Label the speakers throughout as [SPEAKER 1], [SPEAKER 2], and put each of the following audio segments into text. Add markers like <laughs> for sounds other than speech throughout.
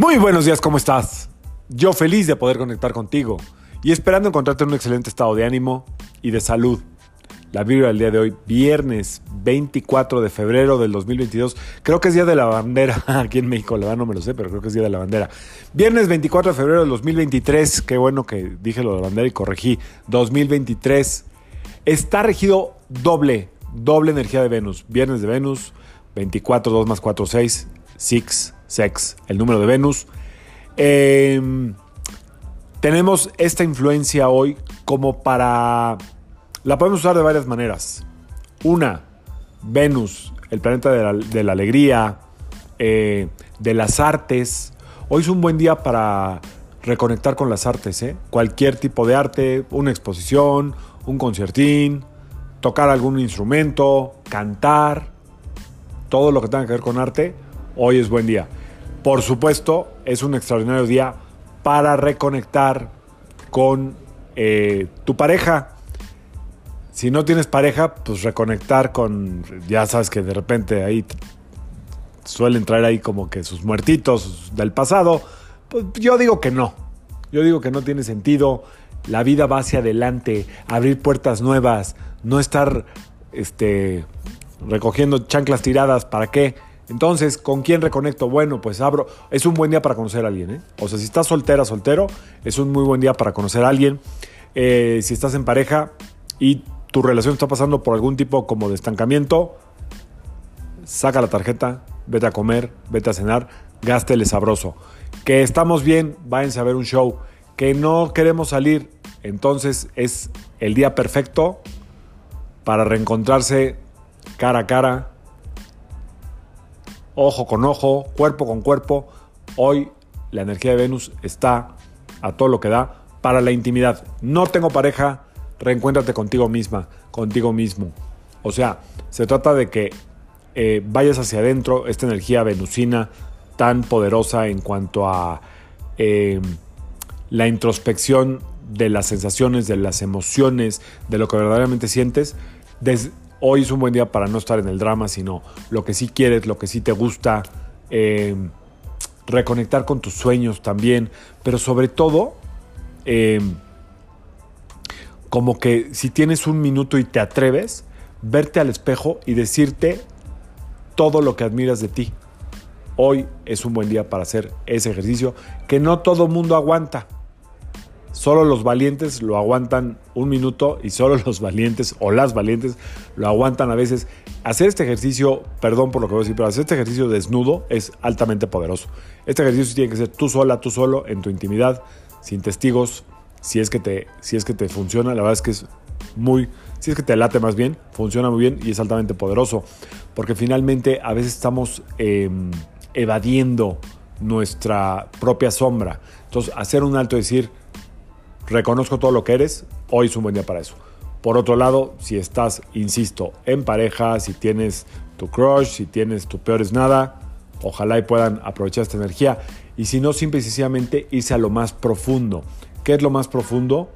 [SPEAKER 1] Muy buenos días, ¿cómo estás? Yo feliz de poder conectar contigo y esperando encontrarte en un excelente estado de ánimo y de salud. La Biblia del día de hoy, viernes 24 de febrero del 2022. Creo que es Día de la Bandera <laughs> aquí en México, la verdad no me lo sé, pero creo que es Día de la Bandera. Viernes 24 de febrero del 2023. Qué bueno que dije lo de la bandera y corregí. 2023. Está regido doble, doble energía de Venus. Viernes de Venus, 24, 2 más 4, 6, 6 sex, el número de Venus. Em, tenemos esta influencia hoy como para... La podemos usar de varias maneras. Una, Venus, el planeta de la, alegría, eh, de las artes. Hoy es un buen día para reconectar con las artes. ¿eh? Cualquier tipo de arte, una exposición, un conciertín, tocar algún instrumento, cantar, todo lo que tenga que ver con arte, hoy es buen día. Por supuesto, es un extraordinario día para reconectar con eh, tu pareja. Si no tienes pareja, pues reconectar con, ya sabes que de repente ahí suelen traer ahí como que sus muertitos del pasado. Pues yo digo que no. Yo digo que no tiene sentido. La vida va hacia adelante, abrir puertas nuevas, no estar este, recogiendo chanclas tiradas. ¿Para qué? Entonces, ¿con quién reconecto? Bueno, pues abro. Es un buen día para conocer a alguien. ¿eh? O sea, si estás soltera, soltero, es un muy buen día para conocer a alguien. Eh, si estás en pareja y tu relación está pasando por algún tipo como de estancamiento, saca la tarjeta, vete a comer, vete a cenar, gástele sabroso. Que estamos bien, váyanse a ver un show. Que no queremos salir, entonces es el día perfecto para reencontrarse cara a cara, ojo con ojo, cuerpo con cuerpo. Hoy la energía de Venus está a todo lo que da para la intimidad. No tengo pareja, reencuéntrate contigo misma, contigo mismo. O sea, se trata de que eh, vayas hacia adentro, esta energía venusina tan poderosa en cuanto a em, la introspección de las sensaciones, de las emociones, de lo que verdaderamente sientes, Hoy es un buen día para no estar en el drama, sino lo que sí quieres, lo que sí te gusta, eh, reconectar con tus sueños también, pero sobre todo, eh, como que si tienes un minuto y te atreves, verte al espejo y decirte todo lo que admiras de ti. Hoy es un buen día para hacer ese ejercicio que no todo mundo aguanta. Solo los valientes lo aguantan un minuto y solo los valientes o las valientes lo aguantan a veces. Hacer este ejercicio, perdón por lo que voy a decir, pero hacer este ejercicio desnudo es altamente poderoso. Este ejercicio tiene que ser tú sola, tú solo, en tu intimidad, sin testigos, si es que te, si es que te funciona. La verdad es que es muy, si es que te late más bien, funciona muy bien y es altamente poderoso. Porque finalmente a veces estamos em, evadiendo nuestra propia sombra. Entonces, hacer un alto y decir, reconozco todo lo que eres, hoy es un buen día para eso. Por otro lado, si estás, insisto, en pareja, si tienes tu crush, si tienes tu peor es nada, ojalá y puedan aprovechar esta energía. Y si no, simple y sencillamente irse a lo más profundo. ¿Qué es lo más profundo?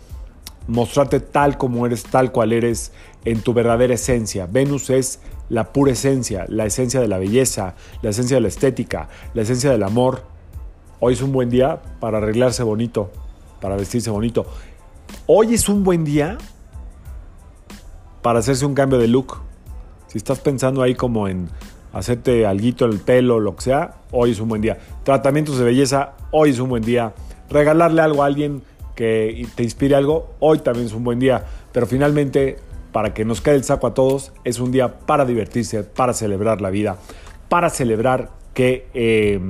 [SPEAKER 1] Mostrarte tal como eres, tal cual eres, en tu verdadera esencia. Venus es la pura esencia, la esencia de la belleza, la esencia de la estética, la esencia del amor. Hoy es un buen día para arreglarse bonito, para vestirse bonito. Hoy es un buen día para hacerse un cambio de look. Si estás pensando ahí como en hacerte alguito en el pelo, lo que sea, hoy es un buen día. Tratamientos de belleza, hoy es un buen día. Regalarle algo a alguien que te inspire algo, hoy también es un buen día. Pero finalmente, para que nos quede el saco a todos, es un día para divertirse, para celebrar la vida, para celebrar que eh,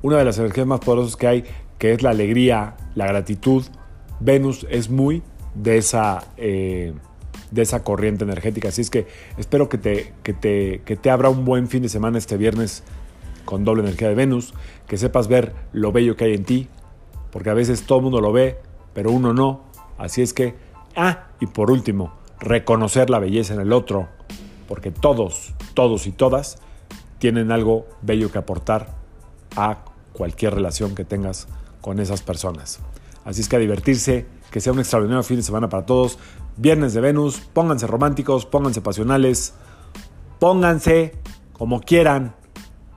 [SPEAKER 1] una de las energías más poderosas que hay que es la alegría, la gratitud. Venus es muy de esa, eh, de esa corriente energética. Así es que espero que te, que, te, que te abra un buen fin de semana este viernes con doble energía de Venus, que sepas ver lo bello que hay en ti, porque a veces todo el mundo lo ve, pero uno no. Así es que, ah, y por último, reconocer la belleza en el otro, porque todos, todos y todas tienen algo bello que aportar a cualquier relación que tengas con esas personas. Así es que a divertirse, que sea un extraordinario fin de semana para todos. Viernes de Venus, pónganse románticos, pónganse pasionales, pónganse como quieran,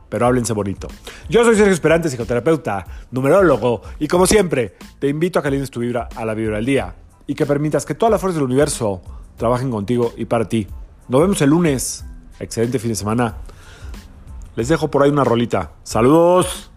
[SPEAKER 1] pero háblense bonito. Yo soy Sergio Esperante, psicoterapeuta, numerólogo, y como siempre, te invito a que alines tu vibra a la vibra del día y que permitas que todas las fuerzas del universo trabajen contigo y para ti. Nos vemos el lunes. Excelente fin de semana. Les dejo por ahí una rolita. Saludos.